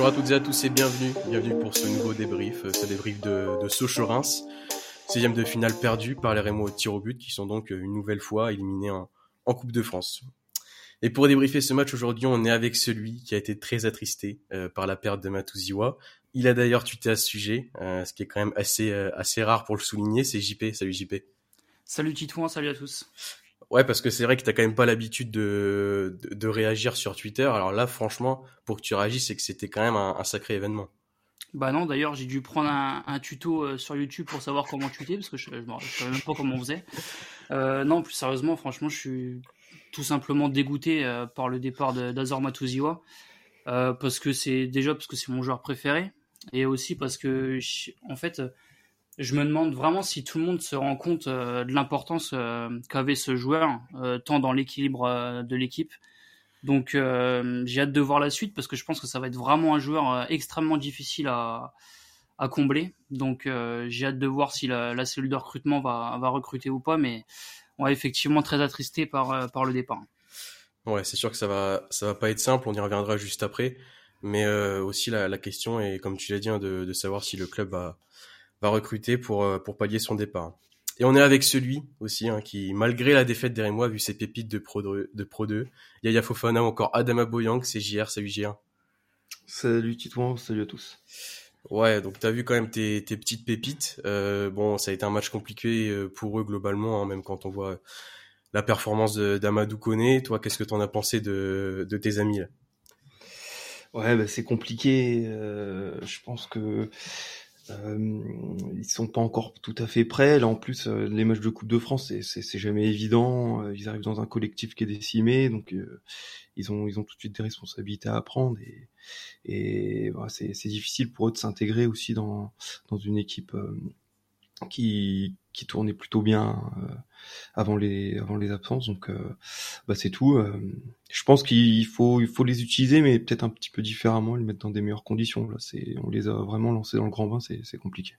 Bonjour à toutes et à tous et bienvenue. Bienvenue pour ce nouveau débrief, ce débrief de, de Sochaux-Reims. Sixième de finale perdue par les Rémois au tir au but qui sont donc une nouvelle fois éliminés en, Coupe de France. Et pour débriefer ce match aujourd'hui, on est avec celui qui a été très attristé euh, par la perte de Matouziwa. Il a d'ailleurs tuté à ce sujet, euh, ce qui est quand même assez euh, assez rare pour le souligner. C'est JP. Salut JP. Salut Titouan, salut à tous. Ouais, parce que c'est vrai que t'as quand même pas l'habitude de, de, réagir sur Twitter. Alors là, franchement, pour que tu réagisses, c'est que c'était quand même un, sacré événement. Bah non, d'ailleurs, j'ai dû prendre un, tuto sur YouTube pour savoir comment tweeter, parce que je, je savais même pas comment on faisait. Euh, non, plus sérieusement, franchement, je suis tout simplement dégoûté euh, par le départ d'Azor Matuziwa. Euh, parce que c'est déjà parce que c'est mon joueur préféré et aussi parce que en fait je me demande vraiment si tout le monde se rend compte euh, de l'importance euh, qu'avait ce joueur euh, tant dans l'équilibre de l'équipe donc j'ai hâte de voir la suite parce que je pense que ça va être vraiment un joueur extrêmement difficile à, combler donc j'ai hâte de voir si la, cellule de recrutement va, recruter ou pas mais on est effectivement très attristé par, le départ Ouais, c'est sûr que ça va, va pas être simple. On y reviendra juste après. Mais aussi la, question est, comme tu l'as dit, hein, de, savoir si le club va, va recruter pour, euh, pour pallier son départ. Et on est avec celui aussi hein, qui, malgré la défaite derrière moi, vu ses pépites de Pro 2, de Pro 2 Yaya Fofana ou encore Adama Boyang, c'est JR, salut JR. Salut Titouan, salut à tous. Ouais, donc t'as vu quand même tes, tes petites pépites. Euh, bon, ça a été un match compliqué euh, pour eux globalement, hein, même quand on voit la performance d'Amadou Koné. Toi, qu'est-ce que t'en as pensé de, de tes amis là? Ouais, bah, c'est compliqué. Euh, je pense que euh, ils sont pas encore tout à fait prêts. Là, en plus, euh, les matchs de Coupe de France, c'est jamais évident. Euh, ils arrivent dans un collectif qui est décimé, donc euh, ils ont ils ont tout de suite des responsabilités à prendre et et voilà, c'est difficile pour eux de s'intégrer aussi dans dans une équipe qui qui tournait plutôt bien euh, avant les avant les absences. Donc euh, bah c'est tout. Euh, je pense qu'il faut il faut les utiliser mais peut-être un petit peu différemment les mettre dans des meilleures conditions. Là c'est on les a vraiment lancés dans le grand bain c'est compliqué.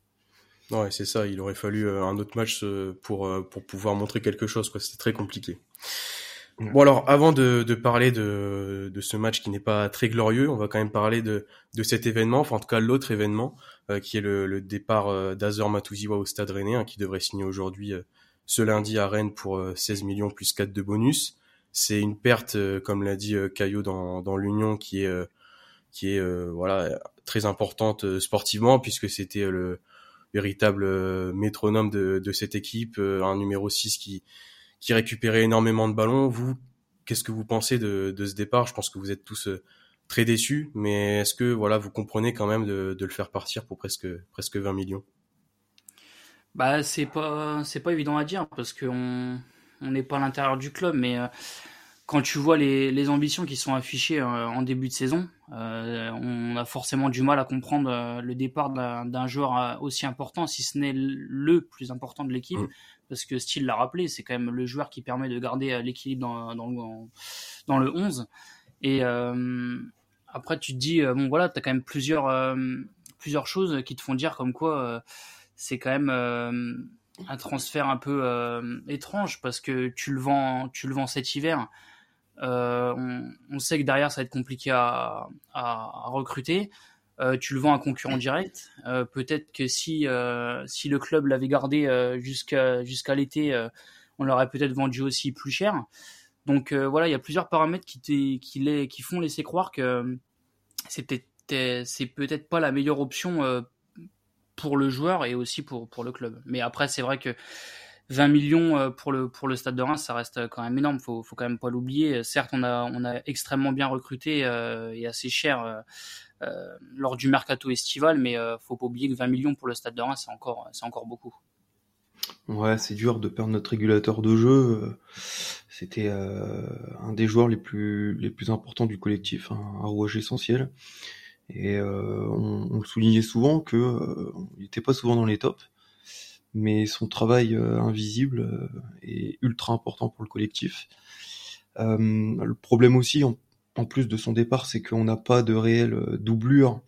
Ouais c'est ça. Il aurait fallu un autre match pour pour pouvoir montrer quelque chose quoi. C'était très compliqué. Bon alors, avant de, de parler de, de, ce match qui n'est pas très glorieux, on va quand même parler de, de cet événement, enfin en tout cas l'autre événement, qui est le, départ euh, d'Azor Matuziwa au Stade Rennais, hein, qui devrait signer aujourd'hui euh, ce lundi à Rennes pour 16 millions plus 4 de bonus. C'est une perte, comme l'a dit Caillot dans, l'Union, qui est qui est voilà très importante sportivement puisque c'était le véritable métronome de, cette équipe, un numéro 6 qui qui récupérait énormément de ballons. Vous, qu'est-ce que vous pensez de, ce départ? Je pense que vous êtes tous euh, très déçus, mais est-ce que voilà, vous comprenez quand même de, de, le faire partir pour presque presque 20 millions? Bah, c'est pas c'est pas évident à dire parce qu'on on n'est pas à l'intérieur du club, mais euh, quand tu vois les, les ambitions qui sont affichées euh, en début de saison, euh, on a forcément du mal à comprendre le départ d'un joueur aussi important, si ce n'est le plus important de l'équipe, mmh. parce que Steele l'a rappelé, c'est quand même le joueur qui permet de garder l'équilibre dans, dans, dans, le 11. Et après, tu te dis, bon voilà, tu as quand même plusieurs, euh, plusieurs choses qui te font dire comme quoi euh, c'est quand même un transfert un peu étrange, parce que tu le vends, tu le vends cet hiver euh, on, sait que derrière, ça va être compliqué à, à, recruter. Euh, tu le vends à un concurrent direct. Euh, Peut-être que si, euh, si le club l'avait gardé euh, jusqu'à jusqu'à l'été, euh, on l'aurait peut-être vendu aussi plus cher. Donc voilà, il y a plusieurs paramètres qui, font laisser croire que c'est peut-être c'est peut-être pas la meilleure option pour le joueur et aussi pour, le club. Mais après, c'est vrai que 20 millions euh, pour le Stade de Reims, ça reste quand même énorme. Faut faut quand même pas l'oublier. Certes, on a extrêmement bien recruté euh, et assez cher euh, euh, lors du mercato estival, mais euh, faut pas oublier que 20 millions pour le Stade de Reims, c'est encore beaucoup. Ouais, c'est dur de perdre notre régulateur de jeu. C'était euh, un des joueurs les plus les plus importants du collectif, hein, un rouage essentiel. Et on, on, le soulignait souvent que il était pas souvent dans les tops mais son travail euh, invisible euh, est ultra important pour le collectif. Euh, le problème aussi, en, en, plus de son départ, c'est qu'on n'a pas de réelle doublure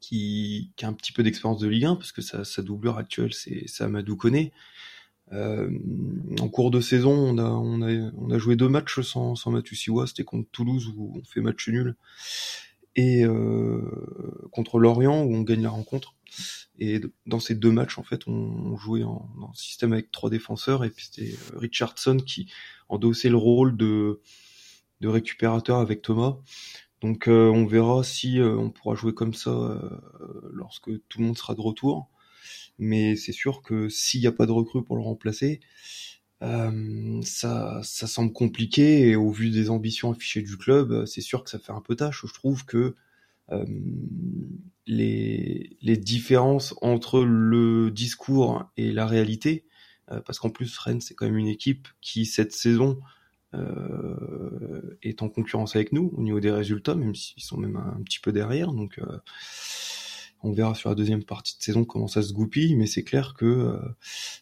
qui, a un petit peu d'expérience de Ligue 1, parce que sa, doublure actuelle, c'est Amadou Koné. Euh, en cours de saison, on a, joué deux matchs sans, sans Siwa, c'était contre Toulouse où on fait match nul. et contre Lorient où on gagne la rencontre. Et dans ces deux matchs, en fait, on jouait en, système avec trois défenseurs et puis c'était Richardson qui endossait le rôle de récupérateur avec Thomas. Donc on verra si on pourra jouer comme ça lorsque tout le monde sera de retour. Mais c'est sûr que s'il n'y a pas de recrue pour le remplacer, euh, ça, ça semble compliqué et au vu des ambitions affichées du club, euh, c'est sûr que ça fait un peu tâche. Je trouve que euh, les, les différences entre le discours et la réalité, euh, parce qu'en plus Rennes c'est quand même une équipe qui cette saison est en concurrence avec nous au niveau des résultats, même s'ils sont même un, petit peu derrière. Donc on verra sur la deuxième partie de saison comment ça se goupille, mais c'est clair que euh,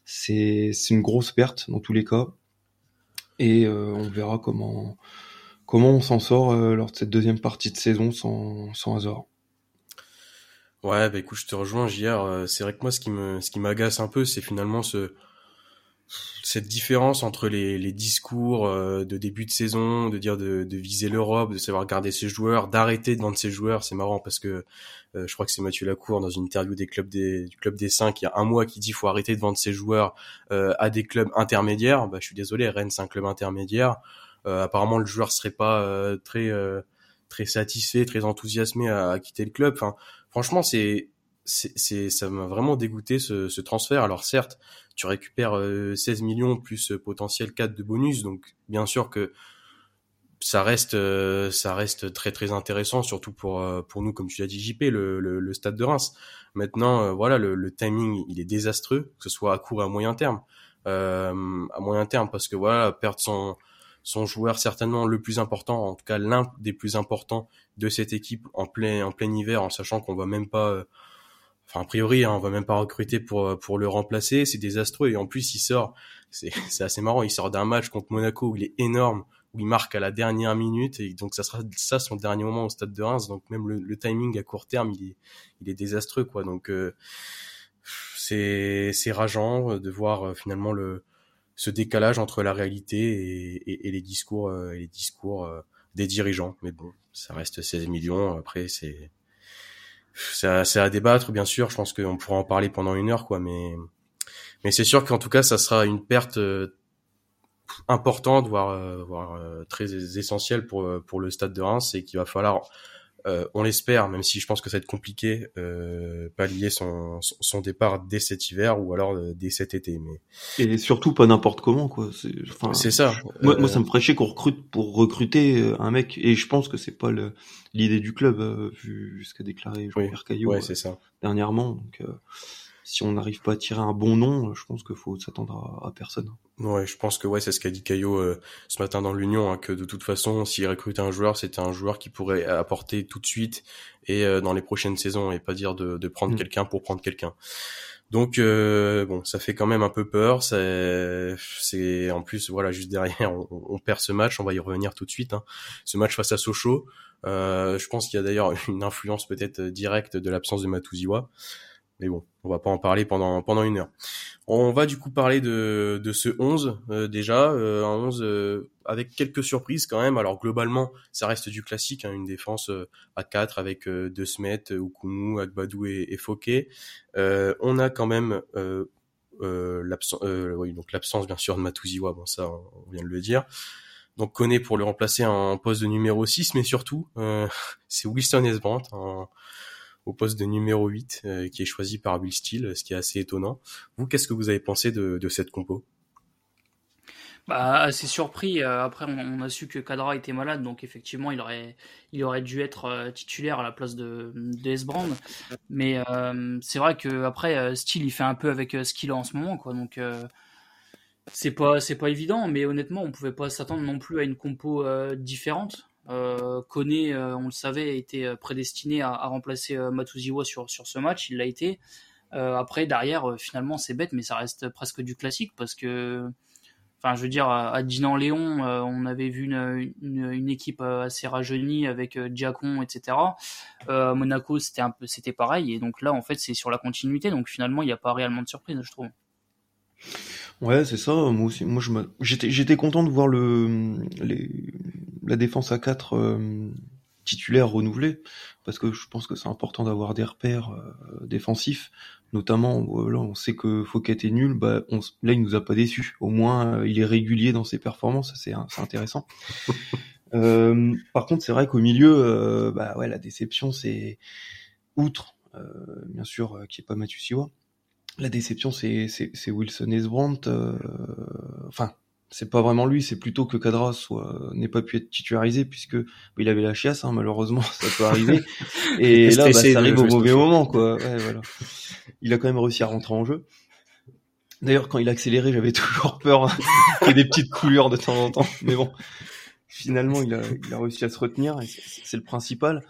c'est une grosse perte dans tous les cas. Et euh, on verra comment, comment on s'en sort euh, lors de cette deuxième partie de saison sans, sans hasard. Ouais, bah écoute, je te rejoins, JR. C'est vrai que moi, ce qui me, ce qui m'agace un peu, c'est finalement ce, cette différence entre les, les discours euh, de début de saison, de dire de, de viser l'Europe, de savoir garder ses joueurs, d'arrêter de vendre ses joueurs, c'est marrant parce que euh, je crois que c'est Mathieu Lacour dans une interview des clubs des, du club des 5 il y a un mois qui dit faut arrêter de vendre ses joueurs euh, à des clubs intermédiaires. Bah, je suis désolé, Rennes c'est un club intermédiaire. apparemment le joueur serait pas très très satisfait, très enthousiasmé à, à, quitter le club. Enfin, franchement c'est c'est ça m'a vraiment dégoûté ce, ce transfert. Alors certes tu récupères 16 euh, millions plus euh, potentiel 4 de bonus. Donc bien sûr que ça reste euh, ça reste très très intéressant surtout pour pour nous comme tu l'as dit JP le, le, stade de Reims maintenant voilà le, timing il est désastreux que ce soit à court et à moyen terme à moyen terme parce que voilà perdre son son joueur certainement le plus important en tout cas l'un des plus importants de cette équipe en plein en plein hiver en sachant qu'on va même pas Enfin, a priori, hein, on va même pas recruter pour euh, pour le remplacer. C'est désastreux et en plus, il sort. C'est c'est assez marrant. Il sort d'un match contre Monaco où il est énorme, où il marque à la dernière minute et donc ça sera ça son dernier moment au stade de Reims. Donc même le, timing à court terme, il est il est désastreux quoi. Donc euh, c'est c'est rageant de voir euh, finalement le ce décalage entre la réalité et, et, les discours et les discours des dirigeants. Mais bon, ça reste 16 millions. Après, c'est c'est à, débattre, bien sûr. Je pense qu'on pourra en parler pendant une heure, quoi. Mais, mais c'est sûr qu'en tout cas, ça sera une perte euh, importante, voire, euh, voire euh, très essentielle pour pour le Stade de Reims, et qu'il va falloir euh, on l'espère, même si je pense que ça va être compliqué, euh, pallier son, son départ dès cet hiver ou alors euh, dès cet été. Mais et surtout pas n'importe comment quoi. C'est ça. Moi, moi, ça me ferait chier qu'on recrute pour recruter un mec et je pense que c'est pas l'idée du club vu ce qu'a déclaré Jean-Pierre Caillot ouais, ça. dernièrement. Donc si on n'arrive pas à tirer un bon nom, je pense qu'il faut s'attendre à, personne. Ouais, je pense que ouais, c'est ce qu'a dit Caillot euh, ce matin dans l'Union, hein, que de toute façon, s'il recrutait un joueur, c'était un joueur qui pourrait apporter tout de suite et euh, dans les prochaines saisons, et pas dire de, de prendre mm. quelqu'un pour prendre quelqu'un. Donc euh, bon, ça fait quand même un peu peur. C'est en plus voilà juste derrière, on, on, perd ce match. On va y revenir tout de suite. Hein. Ce match face à Sochaux, je pense qu'il y a d'ailleurs une influence peut-être directe de l'absence de Matuziwa. Mais bon, on va pas en parler pendant pendant une heure. On va du coup parler de, de ce 11 euh, déjà, euh, un 11 euh, avec quelques surprises quand même. Alors globalement, ça reste du classique, hein, une défense à 4 avec De Smet, Okumu, Agbadou et, et on a quand même l'absence, oui, donc l'absence bien sûr de Matuziwa, bon ça on, vient de le dire. Donc connaît pour le remplacer en poste de numéro 6, mais surtout c'est Wilson Esbrandt au poste de numéro 8 euh, qui est choisi par Will Steele, ce qui est assez étonnant. Vous, qu'est-ce que vous avez pensé de, cette compo? Bah, assez surpris. Euh, après, on, a su que Kadra était malade, donc effectivement, il aurait, il aurait dû être euh, titulaire à la place de, de S-Brand. Mais c'est vrai que après, Steele, il fait un peu avec ce qu'il a en ce moment, quoi. Donc, c'est pas, c'est pas évident. Mais honnêtement, on pouvait pas s'attendre non plus à une compo différente. Euh, euh, on le savait, été euh, prédestiné à, remplacer Matuziwa sur, sur ce match, il l'a été. après, derrière, finalement, c'est bête, mais ça reste presque du classique parce que, enfin, je veux dire, à Dinan-Léon, on avait vu une, une, équipe assez rajeunie avec Diacon, etc. à Monaco, c'était un peu, c'était pareil, et donc là, en fait, c'est sur la continuité, donc finalement, il n'y a pas réellement de surprise, je trouve. Ouais, c'est ça. Moi aussi, moi j'étais j'étais content de voir le les la défense à 4 euh, titulaire renouvelé, parce que je pense que c'est important d'avoir des repères défensifs, notamment là on sait que Fouquet est nul, bah on, là il nous a pas déçu. Au moins il est régulier dans ses performances, c'est intéressant. Euh, par contre, c'est vrai qu'au milieu, euh, bah ouais, la déception, c'est outre, euh, bien sûr, euh, qui est pas Mathieu Siwa. La déception, c'est Wilson Esbrandt. Enfin, c'est pas vraiment lui, c'est plutôt que Cadra soit n'ait pas pu être titularisé puisque bah, il avait la chiasse, hein, malheureusement, ça peut arriver. Et là, bah, ça arrive au mauvais moment, quoi. Ouais, voilà. Il a quand même réussi à rentrer en jeu. D'ailleurs, quand il a accéléré, j'avais toujours peur qu'il y ait des petites coulures de temps en temps. Mais bon, finalement, il a, il a réussi à se retenir, et c'est le principal.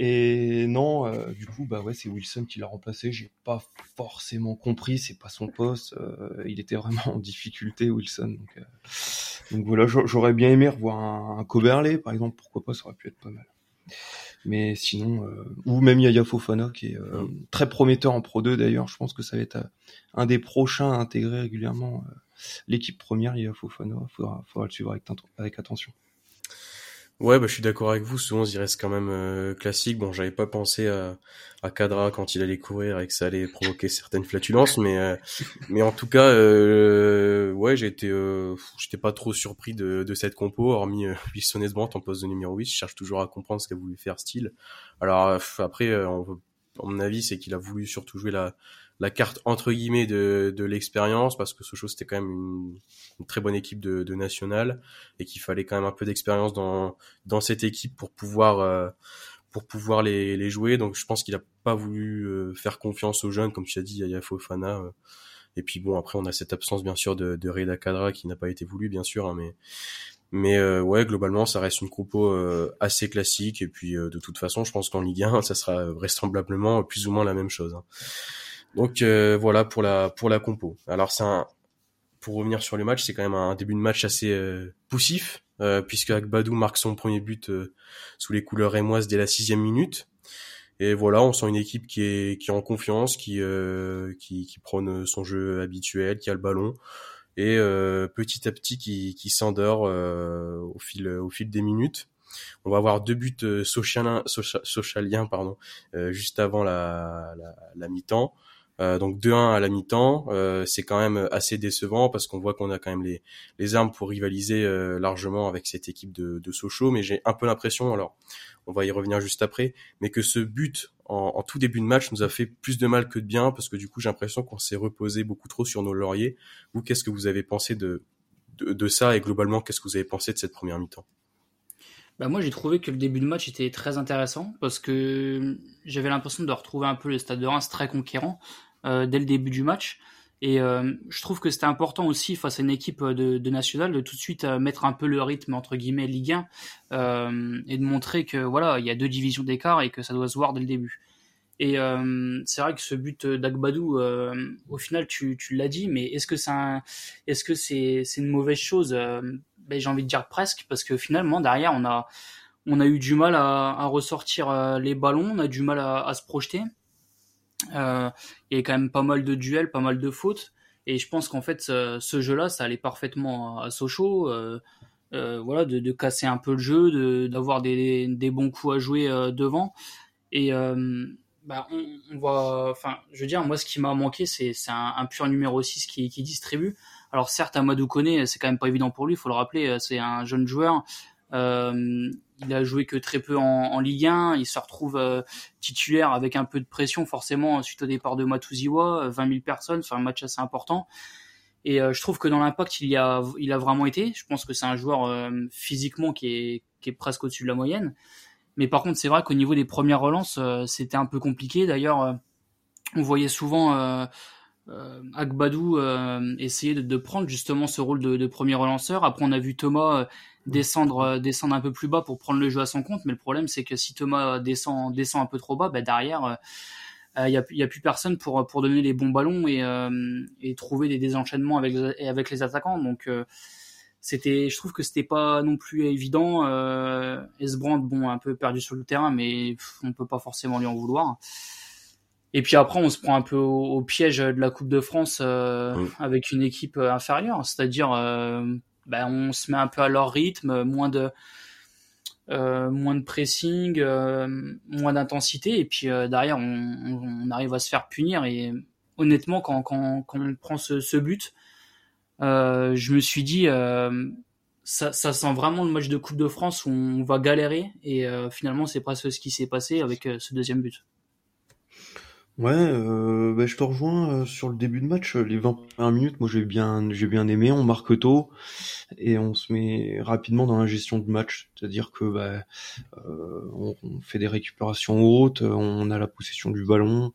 Et non, euh, du coup, bah ouais, c'est Wilson qui l'a remplacé. J'ai pas forcément compris, c'est pas son poste. Euh, il était vraiment en difficulté, Wilson. Donc, euh, donc voilà, j'aurais bien aimé revoir un, un Coberley, par exemple. Pourquoi pas, ça aurait pu être pas mal. Mais sinon, ou même Yaya Fofana, qui est très prometteur en Pro 2 d'ailleurs. Je pense que ça va être un des prochains à intégrer régulièrement l'équipe première, il Fofana, faudra, faudra le suivre avec, avec attention. Ouais, bah, je suis d'accord avec vous. Souvent, il reste quand même euh, classique. Bon, j'avais pas pensé à, à Cadra quand il allait courir et que ça allait provoquer certaines flatulences, mais euh, mais en tout cas, euh, ouais, été, euh, j'étais pas trop surpris de, de cette compo, hormis euh, Wilson Esbrandt en poste de numéro 8. Je cherche toujours à comprendre ce qu'a voulu faire Style. Alors après, on veut, à mon avis, c'est qu'il a voulu surtout jouer la carte entre guillemets de, l'expérience parce que Sochaux c'était quand même une, très bonne équipe de, de nationale et qu'il fallait quand même un peu d'expérience dans cette équipe pour pouvoir euh, les, jouer donc je pense qu'il a pas voulu euh, faire confiance aux jeunes comme tu as dit Yaya Fofana euh. et puis bon après on a cette absence bien sûr de, de Reda Kadra qui n'a pas été voulu bien sûr hein, mais mais ouais, globalement, ça reste une compo assez classique. Et puis, de toute façon, je pense qu'en Ligue 1, ça sera vraisemblablement plus ou moins la même chose. Hein. Donc euh, voilà pour la pour la compo. Alors c'est un pour revenir sur le match, c'est quand même un début de match assez euh, poussif euh, puisque Agbadou marque son premier but sous les couleurs rémoises dès la sixième minute. Et voilà, on sent une équipe qui est qui est en confiance, qui qui, qui prône son jeu habituel, qui a le ballon et petit à petit qui, s'endort au fil au fil des minutes. On va avoir deux buts socialiens, socialiens juste avant la, la, la mi-temps. Euh, donc 2-1 à la mi-temps, euh, c'est quand même assez décevant parce qu'on voit qu'on a quand même les, les armes pour rivaliser euh, largement avec cette équipe de, de Sochaux, mais j'ai un peu l'impression, alors on va y revenir juste après, mais que ce but en, en, tout début de match nous a fait plus de mal que de bien parce que du coup j'ai l'impression qu'on s'est reposé beaucoup trop sur nos lauriers. Vous, qu'est-ce que vous avez pensé de, de, de ça et globalement qu'est-ce que vous avez pensé de cette première mi-temps? Bah moi j'ai trouvé que le début de match était très intéressant parce que j'avais l'impression de retrouver un peu le stade de Reims très conquérant dès le début du match. Et euh, je trouve que c'était important aussi face à une équipe de, de nationale de tout de suite euh, mettre un peu le rythme entre guillemets Ligue 1 euh, et de montrer que voilà il y a deux divisions d'écart et que ça doit se voir dès le début. Et euh, c'est vrai que ce but d'Agbadou, euh, au final tu, tu l'as dit, mais est-ce que c'est est-ce que c'est c'est une mauvaise chose ben, J'ai envie de dire presque parce que finalement derrière on a on a eu du mal à, à ressortir les ballons, on a du mal à, à se projeter. Euh, il y a quand même pas mal de duels, pas mal de fautes. Et je pense qu'en fait, ce, jeu-là, ça allait parfaitement à Sochaux. Euh, euh, voilà, de, de, casser un peu le jeu, d'avoir des, des, bons coups à jouer euh, devant. Et euh, bah, on, on voit, enfin, je veux dire, moi, ce qui m'a manqué, c'est un, un pur numéro 6 qui, qui distribue. Alors certes, Amadou Koné, c'est quand même pas évident pour lui, il faut le rappeler, c'est un jeune joueur. Euh, il a joué que très peu en, en Ligue 1. Il se retrouve euh, titulaire avec un peu de pression forcément suite au départ de Matuziwa, 20 000 personnes, c'est un match assez important. Et euh, je trouve que dans l'impact, il, a, il a vraiment été. Je pense que c'est un joueur euh, physiquement qui est, qui est presque au-dessus de la moyenne. Mais par contre, c'est vrai qu'au niveau des premières relances, c'était un peu compliqué. D'ailleurs, on voyait souvent euh, Agbadou euh, essayer de, de, prendre justement ce rôle de, de, premier relanceur. Après, on a vu Thomas euh, descendre, euh, descendre un peu plus bas pour prendre le jeu à son compte. Mais le problème, c'est que si Thomas descend, descend un peu trop bas, bah, derrière, il n'y a, y a, plus personne pour, pour donner les bons ballons et, et trouver des désenchaînements avec, avec les attaquants. Donc, c'était, je trouve que c'était pas non plus évident. Euh, Esbrand, bon, un peu perdu sur le terrain, mais on peut pas forcément lui en vouloir. Et puis après, on se prend un peu au, piège de la Coupe de France euh, avec une équipe euh, inférieure, c'est-à-dire, euh, ben, on se met un peu à leur rythme, moins de moins de pressing, moins d'intensité, et puis derrière on, arrive à se faire punir. Et honnêtement, quand, quand, quand on prend ce, ce but, je me suis dit ça, ça, sent vraiment le match de Coupe de France où on va galérer et euh, finalement c'est presque ce qui s'est passé avec euh, ce deuxième but. Ouais, euh, bah, je te rejoins euh, sur le début de match, les 21 minutes, moi j'ai bien j'ai bien aimé, on marque tôt et on se met rapidement dans la gestion de match, c'est-à-dire que bah, on, on, fait des récupérations hautes, on a la possession du ballon,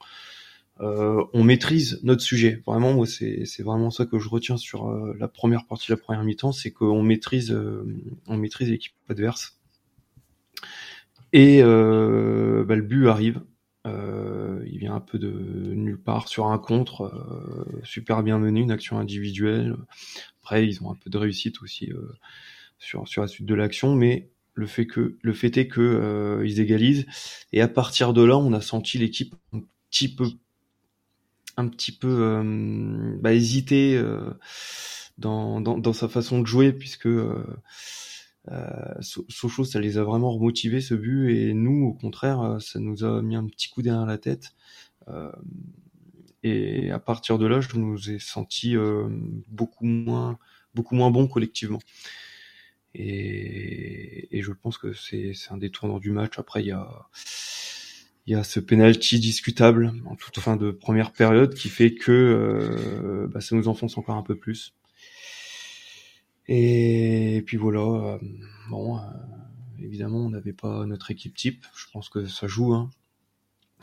euh, on maîtrise notre sujet. Vraiment, moi, c'est, vraiment ça que je retiens sur euh, la première partie de la première mi-temps, c'est qu'on maîtrise, euh, on maîtrise l'équipe adverse. Et bah, le but arrive. Il vient un peu de nulle part sur un contre, super bien mené, une action individuelle. Après, ils ont un peu de réussite aussi sur sur la suite de l'action, mais le fait que le fait est que ils égalisent et à partir de là on a senti l'équipe un petit peu un petit peu euh, bah, hésité euh, dans, dans, dans, sa façon de jouer puisque euh, euh, Sochaux ça les a vraiment remotivés ce but et nous au contraire ça nous a mis un petit coup derrière la tête. Et à partir de là je nous ai senti beaucoup moins beaucoup moins bon collectivement. Et, et je pense que c'est un détournant du match. Après il y a y a ce penalty discutable en toute fin de première période qui fait que euh, bah, ça nous enfonce encore un peu plus. Et, puis voilà, euh, bon, euh, évidemment, on n'avait pas notre équipe type. Je pense que ça joue, hein.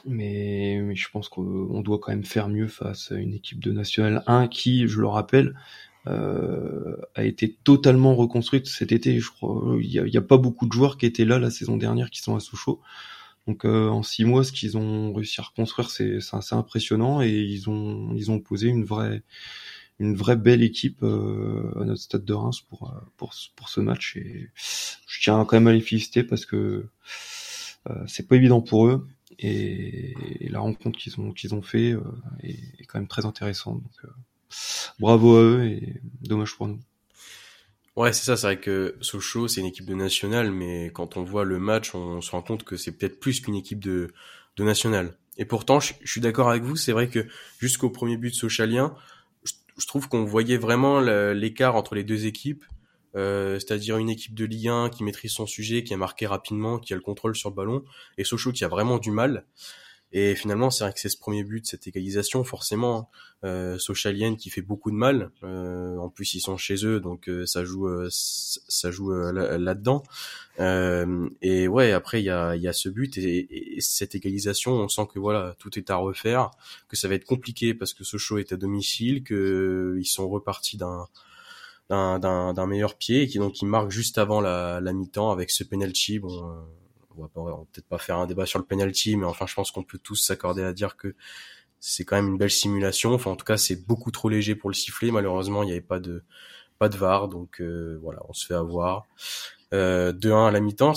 mais, mais je pense qu'on doit quand même faire mieux face à une équipe de National 1 qui, je le rappelle, euh, a été totalement reconstruite cet été. Je crois, il n'y a, pas beaucoup de joueurs qui étaient là la saison dernière qui sont à Sochaux. Donc euh, en six mois, ce qu'ils ont réussi à reconstruire, c'est assez impressionnant et ils ont ils ont posé une vraie une vraie belle équipe euh, à notre stade de Reims pour euh, pour pour ce match et je tiens quand même à les féliciter parce que c'est pas évident pour eux et, la rencontre qu'ils ont qu'ils ont fait est, est, quand même très intéressante. Bravo à eux et dommage pour nous. Ouais, c'est ça, c'est vrai que Sochaux, c'est une équipe de national, mais quand on voit le match, on, se rend compte que c'est peut-être plus qu'une équipe de, de national. Et pourtant, je, suis d'accord avec vous, c'est vrai que jusqu'au premier but sochalien, je, trouve qu'on voyait vraiment l'écart entre les deux équipes, euh, c'est-à-dire une équipe de Ligue 1 qui maîtrise son sujet, qui a marqué rapidement, qui a le contrôle sur le ballon, et Sochaux qui a vraiment du mal. Et finalement, c'est vrai que c'est ce premier but, cette égalisation, forcément, hein. euh, Sochalienne qui fait beaucoup de mal. Euh, en plus, ils sont chez eux, donc euh, ça joue, euh, ça joue euh, là-dedans. et ouais, après il y a, y a ce but et, et, cette égalisation, on sent que voilà, tout est à refaire, que ça va être compliqué parce que Sochaux est à domicile, que ils sont repartis d'un d'un meilleur pied et qui donc ils marquent juste avant la, la mi-temps avec ce penalty. Bon on va, peut-être pas faire un débat sur le penalty, mais enfin, je pense qu'on peut tous s'accorder à dire que c'est quand même une belle simulation. Enfin, en tout cas, c'est beaucoup trop léger pour le siffler. Malheureusement, il n'y avait pas de pas de VAR, donc euh, voilà, on se fait avoir. Euh, 2-1 à la mi-temps,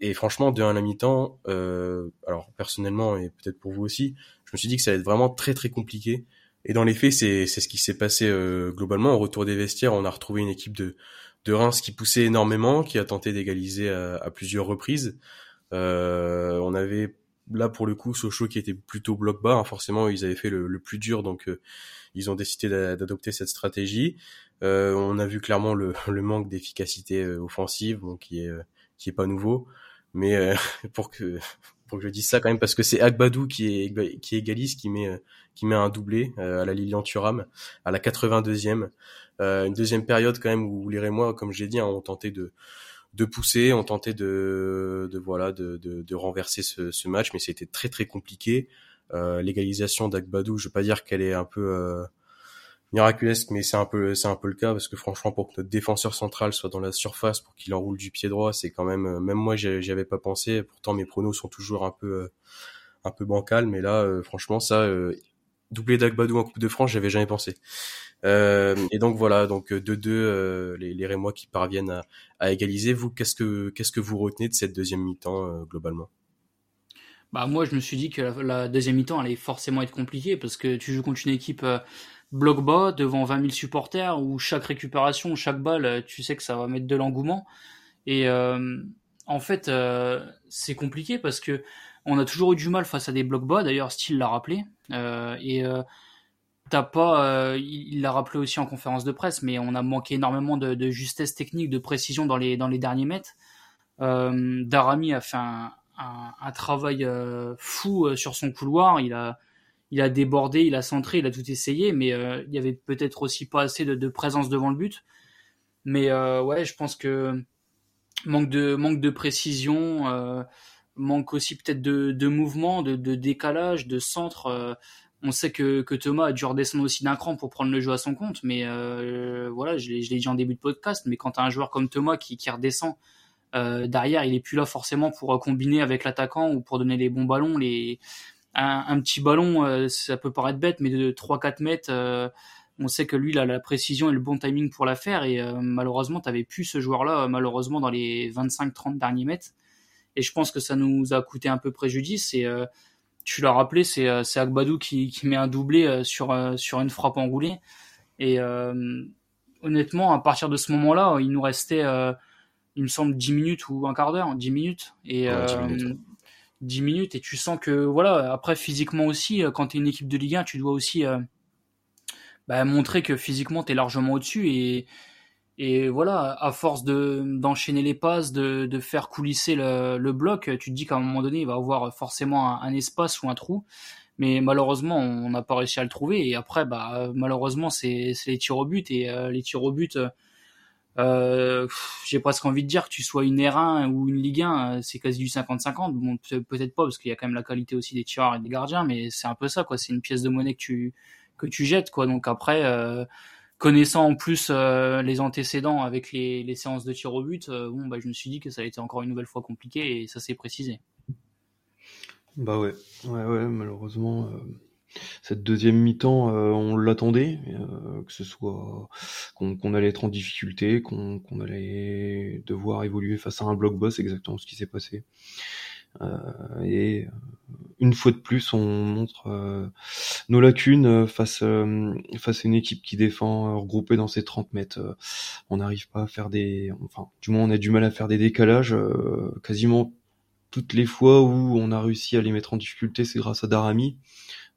et franchement 2-1 à la mi-temps. Euh, alors personnellement et peut-être pour vous aussi, je me suis dit que ça allait être vraiment très très compliqué. Et dans les faits, c'est c'est ce qui s'est passé euh, globalement. Au retour des vestiaires, on a retrouvé une équipe de de Reims qui poussait énormément, qui a tenté d'égaliser à, plusieurs reprises. Euh, on avait là pour le coup Sochaux qui était plutôt bloc bas. Hein, forcément, ils avaient fait le, plus dur, donc euh, ils ont décidé d'adopter cette stratégie. Euh, on a vu clairement le, manque d'efficacité offensive, bon, qui est qui est pas nouveau, mais pour que pour que je dise ça quand même parce que c'est Agbadou qui est qui égalise, qui met qui met un doublé à la Lilian Thuram à la 82e. une deuxième période quand même où les Rémois, comme j'ai dit, hein, ont tenté de de pousser, on tentait de, de voilà de, de, de renverser ce, ce, match, mais c'était très très compliqué. Euh, L'égalisation d'Agbadou, je veux pas dire qu'elle est un peu euh, miraculesque, mais c'est un peu c'est un peu le cas parce que franchement pour que notre défenseur central soit dans la surface pour qu'il enroule du pied droit, c'est quand même euh, même moi j'y avais pas pensé. Pourtant mes pronos sont toujours un peu euh, un peu bancal, mais là euh, franchement ça doublé d'Agbadou en Coupe de France, j'avais jamais pensé. Euh, et donc voilà, donc 2-2, euh, les, les Rémois qui parviennent à, égaliser. Vous, qu'est-ce que qu'est-ce que vous retenez de cette deuxième mi-temps euh, globalement? Bah moi, je me suis dit que la, deuxième mi-temps allait forcément être compliquée parce que tu joues contre une équipe bloc bas devant 20 000 supporters où chaque récupération, chaque balle, tu sais que ça va mettre de l'engouement. Et en fait, c'est compliqué parce que on a toujours eu du mal face à des blocs bas. D'ailleurs, Steele l'a rappelé. et t'as pas, il l'a rappelé aussi en conférence de presse, mais on a manqué énormément de, de justesse technique, de précision dans les dans les derniers mètres. Darami a fait un, un, travail euh, fou euh, sur son couloir. Il a, il a débordé, il a centré, il a tout essayé, mais euh, il y avait peut-être aussi pas assez de, présence devant le but. Mais ouais, je pense que manque de manque de précision, manque aussi peut-être de, de mouvement, de, décalage, de centre. On sait que, Thomas a dû redescendre aussi d'un cran pour prendre le jeu à son compte, mais voilà, je l'ai dit en début de podcast, mais quand tu as un joueur comme Thomas qui, redescend euh, derrière, il est plus là forcément pour euh, combiner avec l'attaquant ou pour donner les bons ballons. Les... Un, petit ballon, euh, ça peut paraître bête, mais de 3-4 mètres, on sait que lui, il a la précision et le bon timing pour la faire. Et malheureusement, tu n'avais plus ce joueur-là, malheureusement, dans les 25-30 derniers mètres. Et je pense que ça nous a coûté un peu préjudice. Et tu l'as rappelé, c'est Agbadou qui, qui, met un doublé sur, sur une frappe enroulée. Et honnêtement, à partir de ce moment-là, il nous restait il me semble 10 minutes ou un quart d'heure, 10 minutes. Et 10 minutes, et tu sens que voilà, après physiquement aussi euh, quand tu es une équipe de Ligue 1, tu dois aussi euh, bah, montrer que physiquement tu es largement au-dessus. Et et voilà, à force de d'enchaîner les passes, de, de faire coulisser le, le bloc, tu te dis qu'à un moment donné, il va avoir forcément un, espace ou un trou. Mais malheureusement, on n'a pas réussi à le trouver. Et après, bah, malheureusement, c'est les tirs au but. Et euh, les tirs au but, euh, j'ai presque envie de dire que tu sois une R1 ou une Ligue 1, euh, c'est quasi du 50-50. Bon, peut-être pas parce qu'il y a quand même la qualité aussi des tireurs et des gardiens, mais c'est un peu ça, quoi. C'est une pièce de monnaie que tu que tu jettes, quoi. Donc après, euh, connaissant en plus euh, les antécédents avec les, les, séances de tir au but, bon, bah, je me suis dit que ça a été encore une nouvelle fois compliqué et ça s'est précisé. Bah ouais, ouais, ouais, malheureusement cette deuxième mi-temps, euh, on l'attendait, euh, que ce soit qu'on allait être en difficulté, qu'on allait devoir évoluer face à un bloc boss, exactement ce qui s'est passé. Euh, et une fois de plus, on montre nos lacunes face face à une équipe qui défend regroupée dans ses 30 mètres. on n'arrive pas à faire des, enfin, du moins, on a du mal à faire des décalages. quasiment toutes les fois où on a réussi à les mettre en difficulté, c'est grâce à Darami.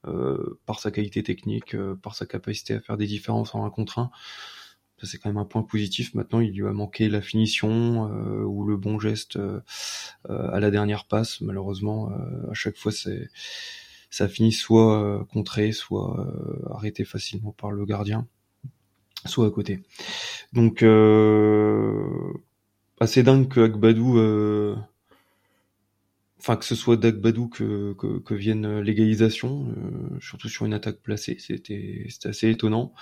Euh, par sa qualité technique, euh, par sa capacité à faire des différences en un contre un. C'est quand même un point positif. Maintenant, il lui a manqué la finition euh, ou le bon geste à la dernière passe. Malheureusement, à chaque fois, c'est ça finit soit contré, soit arrêté facilement par le gardien, soit à côté. Donc, assez dingue que Agbadou enfin que ce soit Dagbadou que, que, que vienne l'égalisation, euh, surtout sur une attaque placée, c'était c'était assez étonnant.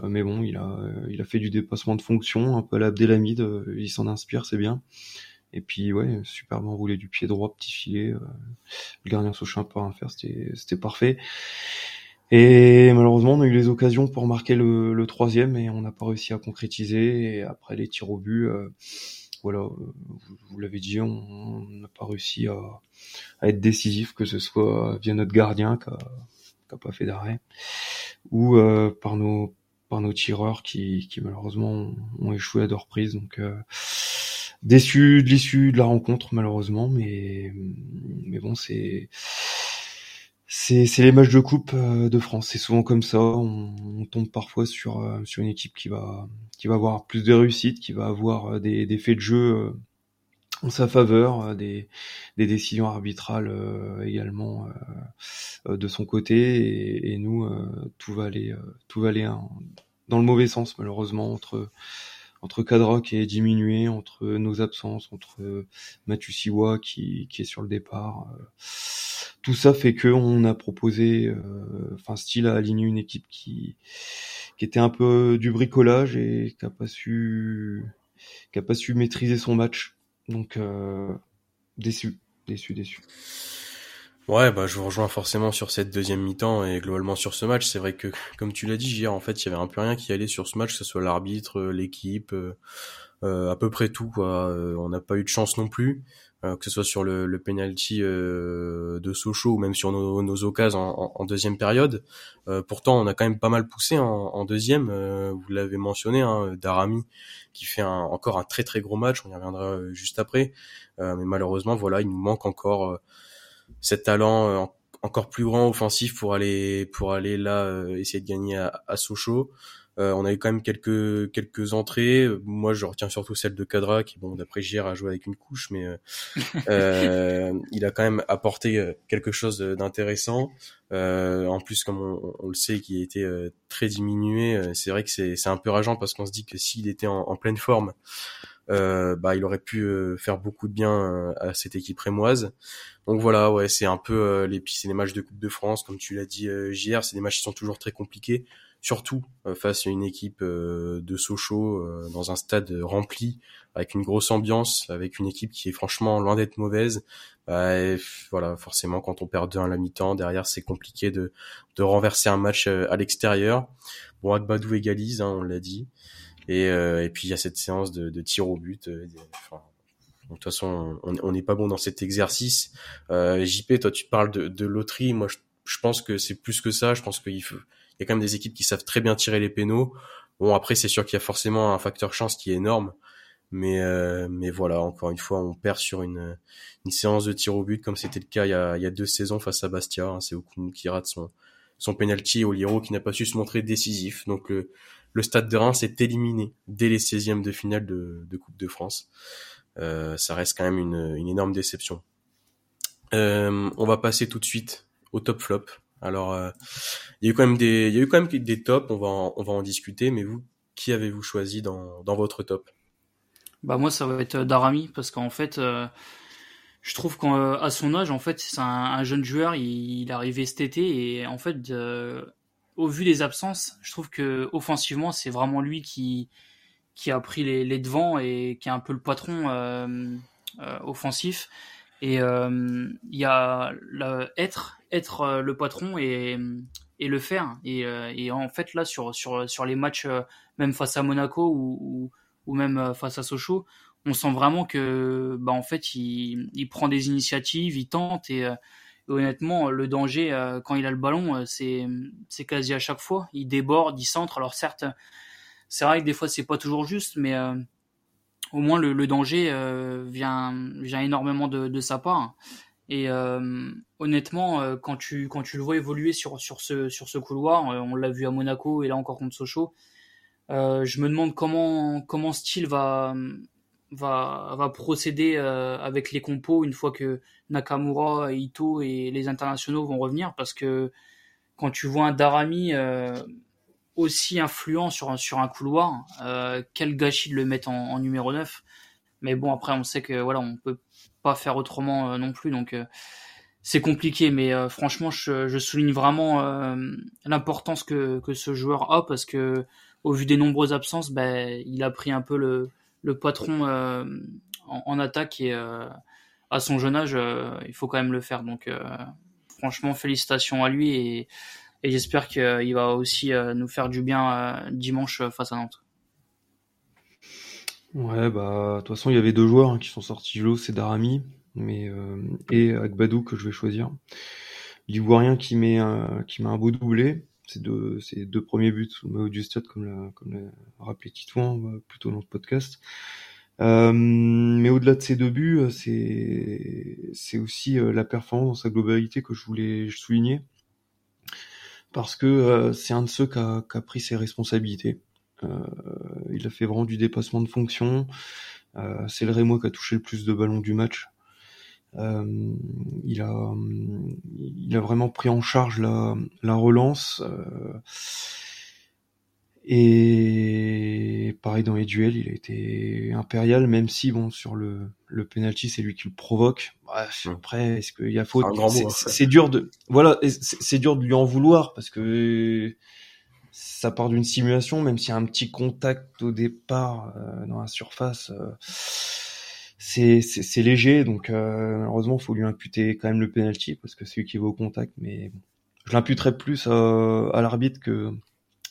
Euh, mais bon, il a il a fait du dépassement de fonction, un peu à l'Abdelhamid, euh, il s'en inspire, c'est bien. Et puis ouais, superbement roulé du pied droit, petit filet. le gardien un peu à faire, c'était parfait. Et malheureusement, on a eu les occasions pour marquer le, troisième et on n'a pas réussi à concrétiser. Et après les tirs au but voilà, euh, vous, l'avez dit, on n'a pas réussi à, être décisif, que ce soit via notre gardien qui a, pas fait d'arrêt, ou euh, par nos par nos tireurs qui, qui malheureusement ont, échoué à deux reprises. Donc euh, déçu de l'issue de la rencontre malheureusement, mais mais bon c'est c'est c'est les matchs de coupe de France. C'est souvent comme ça. On, on tombe parfois sur sur une équipe qui va qui va avoir plus de réussite, qui va avoir euh, des, des faits de jeu euh, en sa faveur, euh, des, des décisions arbitrales également de son côté, et, et nous tout va aller tout va aller dans le mauvais sens malheureusement entre entre Kadrock est diminué, entre nos absences, entre Mathieu Siwa qui, qui est sur le départ. tout ça fait que on a proposé, enfin style à aligner une équipe qui qui était un peu du bricolage et qui a pas su qui a pas su maîtriser son match. Donc euh, déçu, déçu, déçu. Ouais, bah je vous rejoins forcément sur cette deuxième mi-temps et globalement sur ce match. C'est vrai que, comme tu l'as dit, hier, en fait, il y avait un peu rien qui allait sur ce match, que ce soit l'arbitre, l'équipe, euh, à peu près tout. Quoi. on n'a pas eu de chance non plus. Euh, que ce soit sur le, le penalty euh, de Sochaux ou même sur nos, nos occasions en, deuxième période. Euh, pourtant, on a quand même pas mal poussé en, deuxième. vous l'avez mentionné, hein, Darami qui fait encore un très très gros match. On y reviendra juste après. mais malheureusement, voilà, il nous manque encore cet talent encore plus grand offensif pour aller pour aller là essayer de gagner à, à Sochaux. Euh, on a eu quand même quelques quelques entrées. Moi, je retiens surtout celle de Kadra, qui bon, d'après JR a joué avec une couche, mais euh, euh, il a quand même apporté quelque chose d'intéressant. en plus, comme on, le sait, qui a été très diminué, c'est vrai que c'est c'est un peu rageant parce qu'on se dit que s'il était en, pleine forme, bah il aurait pu faire beaucoup de bien à cette équipe rémoise. Donc voilà, ouais, c'est un peu les c'est les matchs de Coupe de France, comme tu l'as dit JR, c'est des matchs qui sont toujours très compliqués surtout euh, face à une équipe euh, de Sochaux euh, dans un stade rempli avec une grosse ambiance, avec une équipe qui est franchement loin d'être mauvaise. Bah, voilà, forcément, quand on perd 2 à la mi-temps, derrière, c'est compliqué de, de renverser un match à l'extérieur. Bon, Agbadou égalise, hein, on l'a dit. Et, et puis, il y a cette séance de, de tir au but. Enfin, de toute façon, on n'est pas bon dans cet exercice. Euh, JP, toi, tu parles de, de loterie. Moi, je, je pense que c'est plus que ça. Je pense qu'il faut, il y a quand même des équipes qui savent très bien tirer les pénaux. Bon, après, c'est sûr qu'il y a forcément un facteur chance qui est énorme. Mais, euh, mais voilà, encore une fois, on perd sur une, une séance de tir au but, comme c'était le cas il y, a, il y a deux saisons face à Bastia. Hein. c'est Okunu qui rate son, son penalty et Oliro qui n'a pas su se montrer décisif. Donc le, le Stade de Reims est éliminé dès les 16e de finale de, de Coupe de France. Euh, ça reste quand même une, une énorme déception. Euh, on va passer tout de suite au top flop. Alors, euh, il y a eu quand même des, y a eu quand même des tops. On va, en, on va en discuter. Mais vous, qui avez-vous choisi dans, dans votre top? Bah moi, ça va être euh, Darami parce qu'en fait, euh, je trouve qu'à son âge, en fait, c'est un, jeune joueur. Il, est arrivé cet été et en fait, au vu des absences, je trouve que offensivement, c'est vraiment lui qui qui a pris les, les, devants et qui est un peu le patron offensif. Et il y a le, être être euh, le patron et, et le faire. Et, euh, et, en fait, là, sur, sur, sur les matchs, euh, même face à Monaco ou, ou, même face à Sochaux, on sent vraiment que, bah, en fait, il, il prend des initiatives, il tente et, honnêtement, le danger quand il a le ballon, c'est c'est quasi à chaque fois. Il déborde, il centre. Alors certes, c'est vrai que des fois c'est pas toujours juste, mais au moins le, le danger vient vient énormément de, de sa part. Et euh, honnêtement, euh, quand tu quand tu le vois évoluer sur sur ce sur ce couloir, euh, on l'a vu à Monaco et là encore contre Sochaux. je me demande comment comment Steele va va va procéder avec les compos une fois que Nakamura, Ito et les internationaux vont revenir parce que quand tu vois un Darami aussi influent sur sur un couloir, quel gâchis de le mettre en, en numéro 9. Mais bon après on sait que voilà on peut pas faire autrement euh, non plus. Donc euh, c'est compliqué, mais euh, franchement, je, souligne vraiment l'importance que, que ce joueur a parce que au vu des nombreuses absences, ben, il a pris un peu le, le patron en, attaque et à son jeune âge, il faut quand même le faire. Donc franchement, félicitations à lui et, et j'espère qu'il va aussi nous faire du bien dimanche face à Nantes. Ouais, bah, de toute façon, il y avait deux joueurs hein, qui sont sortis du lot, c'est Darami mais, euh, et Agbadou que je vais choisir. L'Ivoirien qui met un, qui met un beau doublé. C'est deux, c'est deux premiers buts au du stade, comme l'a, comme l'a rappelé Titouan, bah, plutôt dans le podcast. Euh, mais au-delà de ces deux buts, euh, c'est, c'est aussi euh, la performance dans sa globalité que je voulais souligner. Parce que c'est un de ceux qui a, a pris ses responsabilités. Euh, il a fait vraiment du dépassement de fonction. Euh, c'est le Rémois qui a touché le plus de ballons du match. Euh, il a, il a vraiment pris en charge la, la relance. Et pareil dans les duels, il a été impérial, même si bon sur le, le penalty c'est lui qui le provoque. Bref, après est-ce qu'il y a faute hein. C'est dur de voilà, c'est dur de lui en vouloir parce que ça part d'une simulation, même s'il y a un petit contact au départ euh, dans la surface, euh, c'est léger, donc euh, malheureusement il faut lui imputer quand même le penalty parce que c'est lui qui va au contact, mais bon. je l'imputerais plus à, l'arbitre que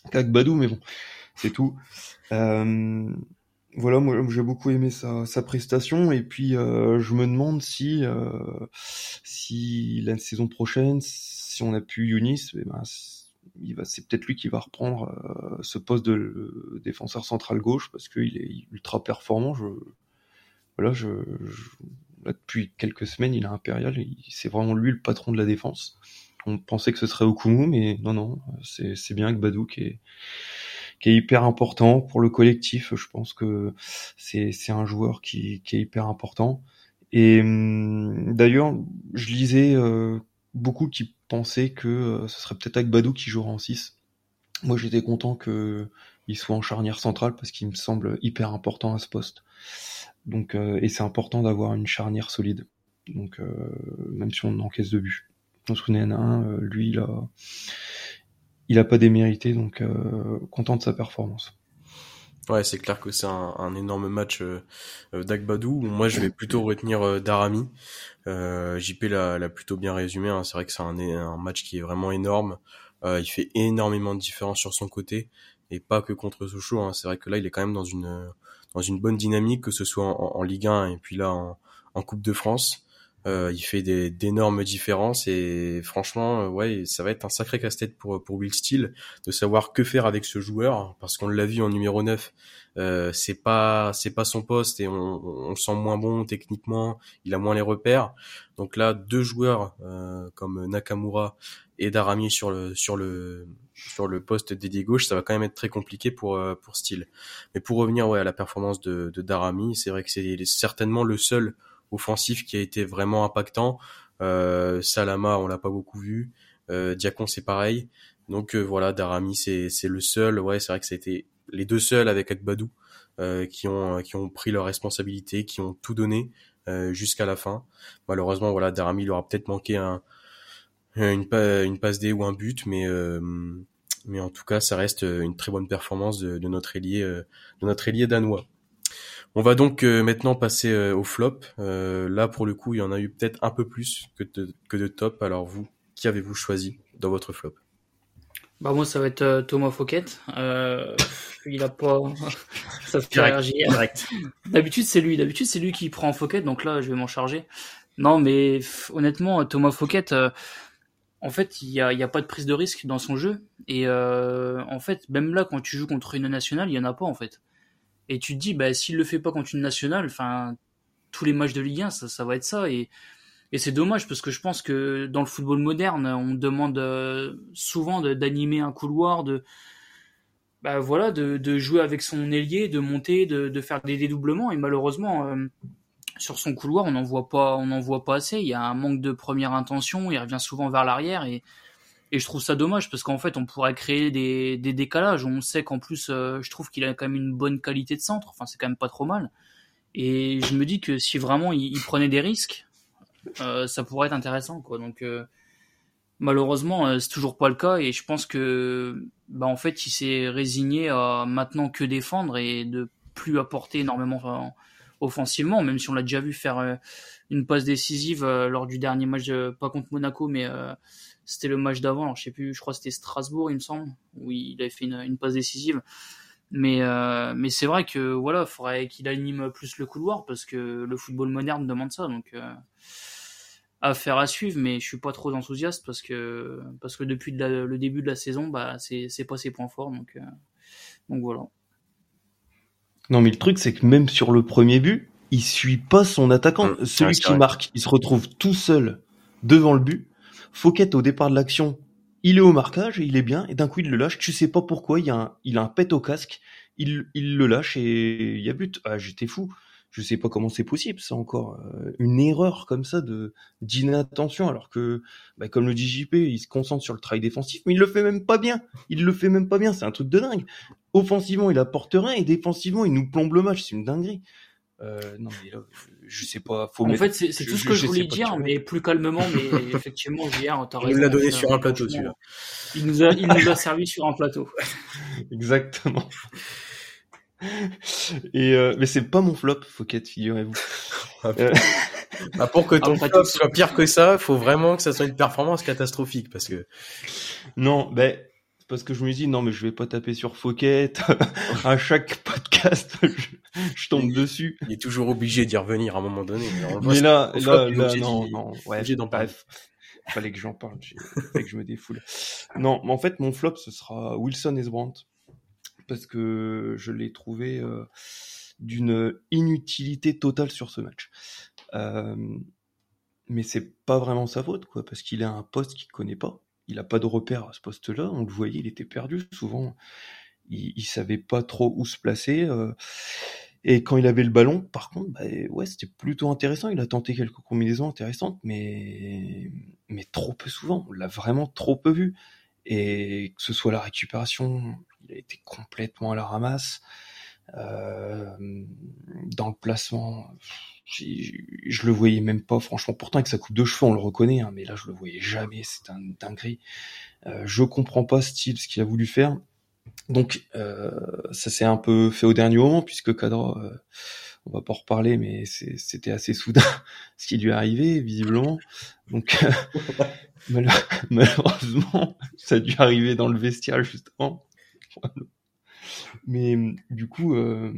qu'à Gbadou, mais bon, c'est tout. voilà, moi j'ai beaucoup aimé sa, sa prestation et puis euh, je me demande si euh, si la saison prochaine, si on a pu Younis, eh ben, il va, c'est peut-être lui qui va reprendre euh, ce poste de défenseur central gauche parce qu'il est ultra performant. Je, voilà, je, depuis quelques semaines, il est impérial. C'est vraiment lui le patron de la défense. On pensait que ce serait Okumu, mais non, non, c'est, bien que Badou qui est qui est hyper important pour le collectif. Je pense que c'est un joueur qui, qui est hyper important. Et hum, d'ailleurs, je lisais euh, beaucoup qui pensaient que euh, ce serait peut-être Badou qui jouera en 6. Moi, j'étais content que il soit en charnière centrale parce qu'il me semble hyper important à ce poste. Donc, euh, et c'est important d'avoir une charnière solide. Donc, même si on encaisse de but. Se connaît un, lui, il a, il a pas démérité, donc euh, content de sa performance. Ouais, c'est clair que c'est un, énorme match euh, euh, d'Agbadou. Moi, je vais plutôt retenir Darami. JP l'a plutôt bien résumé. Hein. C'est vrai que c'est un, match qui est vraiment énorme. il fait énormément de différence sur son côté et pas que contre Sochaux. Hein. C'est vrai que là, il est quand même dans une dans une bonne dynamique, que ce soit en, Ligue 1 et puis là en Coupe de France. Euh, il fait d'énormes différences et franchement, euh, ouais, ça va être un sacré casse-tête pour pour Will Steele de savoir que faire avec ce joueur parce qu'on l'a vu en numéro 9, euh, c'est pas c'est pas son poste et on, on sent moins bon techniquement, il a moins les repères. Donc là, deux joueurs euh, comme Nakamura et Darami sur le sur le sur le poste dédié gauche, ça va quand même être très compliqué pour euh, pour Steele. Mais pour revenir ouais à la performance de, de Darami, c'est vrai que c'est certainement le seul offensif qui a été vraiment impactant. Euh, Salama, on l'a pas beaucoup vu. Euh, Diacon, c'est pareil. Donc euh, voilà, Darami, c'est le seul. Ouais, c'est vrai que c'était les deux seuls avec Akbadou euh, qui ont qui ont pris leurs responsabilités, qui ont tout donné jusqu'à la fin. Malheureusement, voilà, Darami, il aura peut-être manqué un une, une passe D ou un but, mais mais en tout cas, ça reste une très bonne performance de, de notre ailier de notre ailier danois. On va donc euh, maintenant passer euh, au flop. Euh, là, pour le coup, il y en a eu peut-être un peu plus que de, que de top. Alors vous, qui avez-vous choisi dans votre flop? Bah moi, ça va être Thomas Fouquet. il a pas, ça fait réagir. D'habitude, c'est lui. D'habitude, c'est lui qui prend Fouquet. Donc là, je vais m'en charger. Non, mais honnêtement, Thomas Fouquet. en fait, il y a, y a, pas de prise de risque dans son jeu. Et en fait, même là, quand tu joues contre une nationale, il y en a pas en fait. Et tu te dis, bah, s'il le fait pas contre une nationale, enfin, tous les matchs de Ligue 1, ça, va être ça. Et, c'est dommage parce que je pense que dans le football moderne, on demande euh, souvent d'animer un couloir, de, bah, voilà, de, jouer avec son ailier, de monter, de, faire des dédoublements. Et malheureusement, euh, sur son couloir, on n'en voit pas, on voit pas assez. Il y a un manque de première intention. Il revient souvent vers l'arrière et je trouve ça dommage parce qu'en fait, on pourrait créer des, des décalages. On sait qu'en plus, euh, je trouve qu'il a quand même une bonne qualité de centre. Enfin, c'est quand même pas trop mal. Et je me dis que si vraiment il, prenait des risques, euh, ça pourrait être intéressant, quoi. Donc, euh, malheureusement, euh, c'est toujours pas le cas. Et je pense que, bah, en fait, il s'est résigné à maintenant que défendre et de plus apporter énormément offensivement, même si on l'a déjà vu faire une passe décisive lors du dernier match, pas contre Monaco, mais c'était le match d'avant, alors je sais plus, je crois que c'était Strasbourg, il me semble, où il avait fait une, passe décisive. Mais, euh, mais c'est vrai que voilà, faudrait qu'il anime plus le couloir parce que le football moderne demande ça. Donc, euh, affaire à suivre, mais je suis pas trop enthousiaste parce que, parce que depuis le début de la saison, bah, c'est, c'est pas ses points forts. Donc, euh, donc voilà. Non, mais le truc, c'est que même sur le premier but, il suit pas son attaquant. Mmh, Celui qui marque, il se retrouve tout seul devant le but. Fouquet au départ de l'action, il est au marquage, il est bien, et d'un coup il le lâche, tu sais pas pourquoi, il, a un, il pet au casque, il, il le lâche et il y a but. Ah, j'étais fou. Je sais pas comment c'est possible, c'est encore euh, une erreur comme ça de d'inattention, alors que, bah, comme le dit JP, il se concentre sur le travail défensif, mais il le fait même pas bien. Il le fait même pas bien, c'est un truc de dingue. Offensivement, il apporte rien, et défensivement, il nous plombe le match, c'est une dinguerie. Euh, non, mais là, je sais pas. Faut en fait, c'est tout ce que je, voulais dire, mais plus calmement. Mais effectivement, hier, t'as raison. Il nous l'a donné sur un plateau, celui-là. Il nous a, il nous a servi sur un plateau. Exactement. Et euh, mais c'est pas mon flop, Fouquet, figurez-vous. Ah, euh, bah, pour que ton flop soit pire que ça, faut vraiment que ça soit une performance catastrophique, parce que. Non, ben parce que je me dis non mais je vais pas taper sur Fouquet. À chaque podcast je, tombe dessus. il est toujours obligé d'y revenir à un moment donné mais là là, là non non ouais bref. Fallait que j'en parle fallait que je me défoule. Non mais en fait mon flop ce sera Wilson Esbrandt parce que je l'ai trouvé euh, d'une inutilité totale sur ce match. Euh, mais c'est pas vraiment sa faute quoi parce qu'il a un poste qu'il connaît pas il a pas de repère à ce poste-là. On le voyait, il était perdu. Souvent, il, il savait pas trop où se placer. Euh, et quand il avait le ballon, par contre, bah, ouais, c'était plutôt intéressant. Il a tenté quelques combinaisons intéressantes, mais mais trop peu souvent. On l'a vraiment trop peu vu. Et que ce soit la récupération, il a été complètement à la ramasse. Euh, dans le placement, je le voyais même pas, franchement. Pourtant, avec sa coupe de cheveux, on le reconnaît, hein, mais là, je le voyais jamais. C'est un dinguerie. Euh, je comprends pas style ce qu'il a voulu faire. Donc, euh, ça s'est un peu fait au dernier moment, puisque Cadra, euh, on va pas en reparler, mais c'était assez soudain ce qui lui est arrivé, visiblement. Donc, malheureusement, ça a dû arriver dans le vestiaire justement. Mais du coup, euh,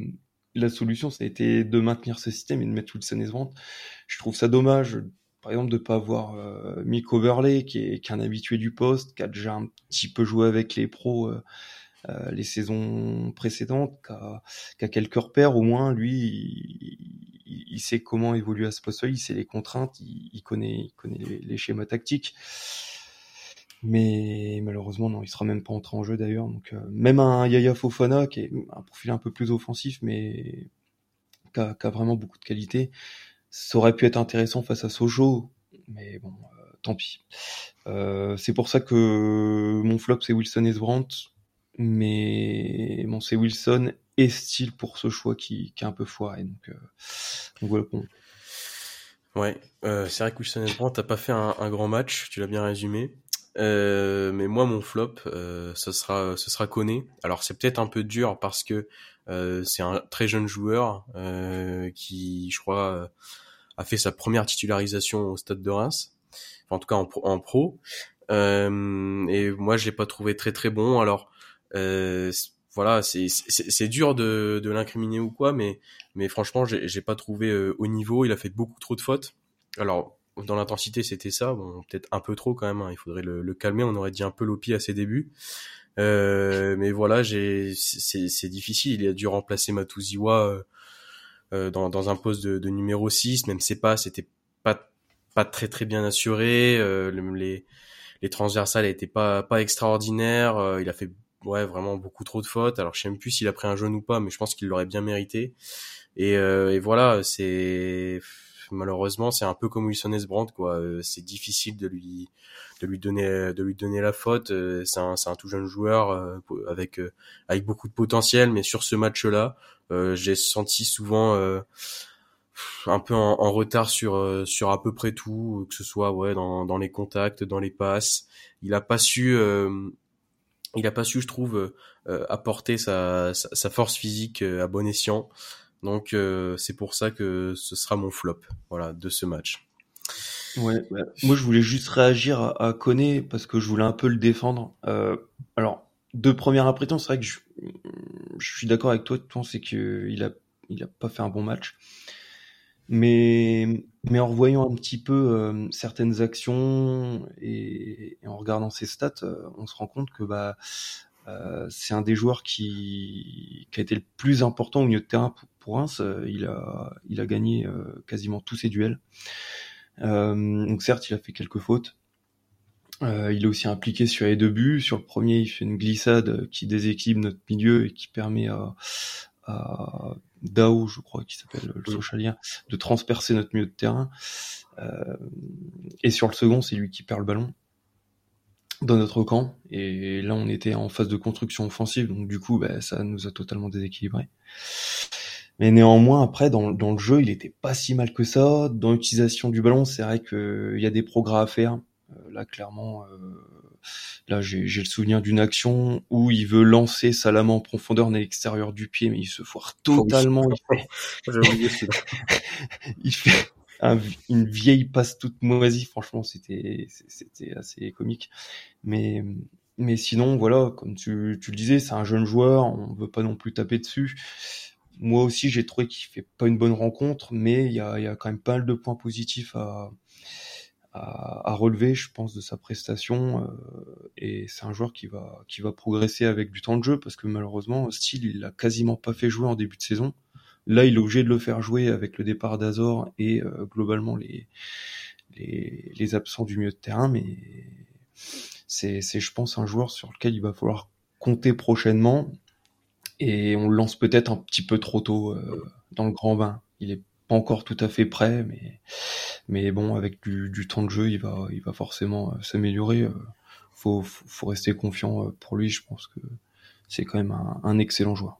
la solution, ça a été de maintenir ce système et de mettre Wilson et ventes. Je trouve ça dommage, par exemple, de pas avoir euh, Mick Overlay, qui est, qui est, un habitué du poste, qui a déjà un petit peu joué avec les pros euh, euh les saisons précédentes, qui a, qui a, quelques repères au moins. Lui, il, il, sait comment évoluer à ce poste-là, il sait les contraintes, il, il connaît, connaît les, les schémas tactiques. Mais malheureusement, non, il sera même pas entré en jeu d'ailleurs. Donc euh, même un Yaya Fofana qui est un profil un peu plus offensif, mais qui a, qui a vraiment beaucoup de qualité, ça aurait pu être intéressant face à Sojo, mais bon, euh, tant pis. Euh, c'est pour ça que mon flop c'est Wilson et mais bon c'est Wilson et Style pour ce choix qui, qui est un peu foiré. Donc, euh, donc voilà. Bon. Ouais, euh, c'est vrai que Wilson et t'as pas fait un, un, grand match, tu l'as bien résumé. Euh, mais moi, mon flop, euh, ce sera, ce sera Koné. Alors, c'est peut-être un peu dur parce que euh, c'est un très jeune joueur euh, qui, je crois, a fait sa première titularisation au Stade de Reims, en tout cas en, en pro. et moi, je l'ai pas trouvé très très bon. Alors, voilà, c'est c'est dur de, de l'incriminer ou quoi, mais mais franchement, j'ai pas trouvé au niveau. Il a fait beaucoup trop de fautes. Alors dans l'intensité, c'était ça. Bon, peut-être un peu trop quand même. Hein. Il faudrait le, le, calmer. On aurait dit un peu Lopi à ses débuts. Euh, mais voilà, j'ai, c'est difficile. Il a dû remplacer Matuziwa euh, euh, dans, dans un poste de, de numéro 6. Même c'est pas, c'était pas pas très très bien assuré. Euh, les les transversales n'étaient pas pas extraordinaires. Euh, il a fait ouais vraiment beaucoup trop de fautes. Alors je sais même plus s'il a pris un jaune ou pas, mais je pense qu'il l'aurait bien mérité. Et, euh, et voilà, c'est malheureusement, c'est un peu comme Wilson Esbrand, quoi. Euh, c'est difficile de lui de lui donner de lui donner la faute. Euh, c'est un, un tout jeune joueur euh, avec avec beaucoup de potentiel, mais sur ce match-là, j'ai senti souvent un peu en, en, retard sur sur à peu près tout, que ce soit ouais dans, dans les contacts, dans les passes. Il a pas su il a pas su, je trouve, apporter sa, sa, sa, force physique à bon escient. Donc euh, c'est pour ça que ce sera mon flop, voilà, de ce match. Ouais, moi je voulais juste réagir à, à Koné parce que je voulais un peu le défendre. Euh, alors, de première impression, c'est vrai que je, suis d'accord avec toi, c'est qu'il a, il a pas fait un bon match. Mais, mais en revoyant un petit peu euh, certaines actions et, et, en regardant ses stats, on se rend compte que bah euh, c'est un des joueurs qui, qui, a été le plus important au milieu de terrain pour, pour Reims. Euh, il a, il a gagné euh, quasiment tous ses duels. donc certes, il a fait quelques fautes. il est aussi impliqué sur les deux buts. Sur le premier, il fait une glissade qui déséquilibre notre milieu et qui permet à, à Dao, je crois, qui s'appelle le Socialien, de transpercer notre milieu de terrain. Euh, et sur le second, c'est lui qui perd le ballon dans notre camp. Et là, on était en phase de construction offensive, donc du coup, bah, ça nous a totalement déséquilibré. Mais néanmoins, après, dans, dans le jeu, il était pas si mal que ça. Dans l'utilisation du ballon, c'est vrai qu'il y a des progrès à faire. Euh, là, clairement, euh, là, j'ai le souvenir d'une action où il veut lancer sa lame en profondeur dans l'extérieur du pied, mais il se foire totalement. il fait, il fait une vieille passe toute moisie. Franchement, c'était c'était assez comique. Mais mais sinon, voilà, comme tu, tu le disais, c'est un jeune joueur, on veut pas non plus taper dessus. Moi aussi, j'ai trouvé qu'il fait pas une bonne rencontre, mais il y a, y a quand même pas mal de points positifs à, à, relever, je pense, de sa prestation. Euh, et c'est un joueur qui va, qui va progresser avec du temps de jeu, parce que malheureusement, Steele, il l'a quasiment pas fait jouer en début de saison. Là, il est obligé de le faire jouer avec le départ d'Azor et euh, globalement les, les, absents du milieu de terrain, mais c'est, je pense, un joueur sur lequel il va falloir compter prochainement. Et on le lance peut-être un petit peu trop tôt euh, dans le grand bain. Il est pas encore tout à fait prêt, mais, mais bon, avec du, du temps de jeu, il va, il va forcément euh, s'améliorer. Euh, faut, faut rester confiant pour lui. Je pense que c'est quand même un excellent joueur.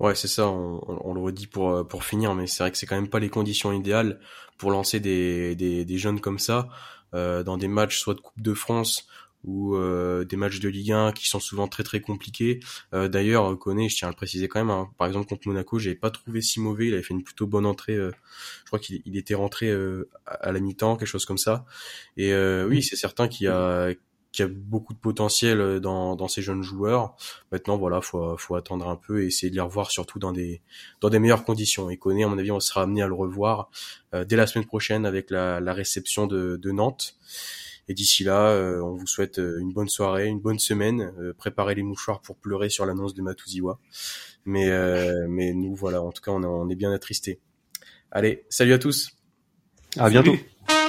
Ouais, c'est ça, on, on, le redit pour, pour finir, mais c'est vrai que c'est quand même pas les conditions idéales pour lancer des, des, des jeunes comme ça, euh, dans des matchs soit de Coupe de France ou euh, des matchs de Ligue 1 qui sont souvent très très compliqués. Euh, D'ailleurs, Koné, je tiens à le préciser quand même, hein, par exemple contre Monaco, j'ai pas trouvé si mauvais, il avait fait une plutôt bonne entrée, euh, je crois qu'il il était rentré euh, à la mi-temps, quelque chose comme ça. Et euh, oui, c'est certain qu'il y a qu'il y a beaucoup de potentiel dans, dans ces jeunes joueurs. Maintenant, voilà, faut, faut attendre un peu et essayer de les revoir surtout dans des, dans des meilleures conditions. Et Koné, à mon avis, on sera amené à le revoir euh, dès la semaine prochaine avec la, la réception de, de Nantes. Et d'ici là, euh, on vous souhaite euh, une bonne soirée, une bonne semaine. Euh, préparez les mouchoirs pour pleurer sur l'annonce de Matuziwa. Mais, mais nous, voilà, en tout cas, on, on est bien attristés. Allez, salut à tous. À bientôt. Salut.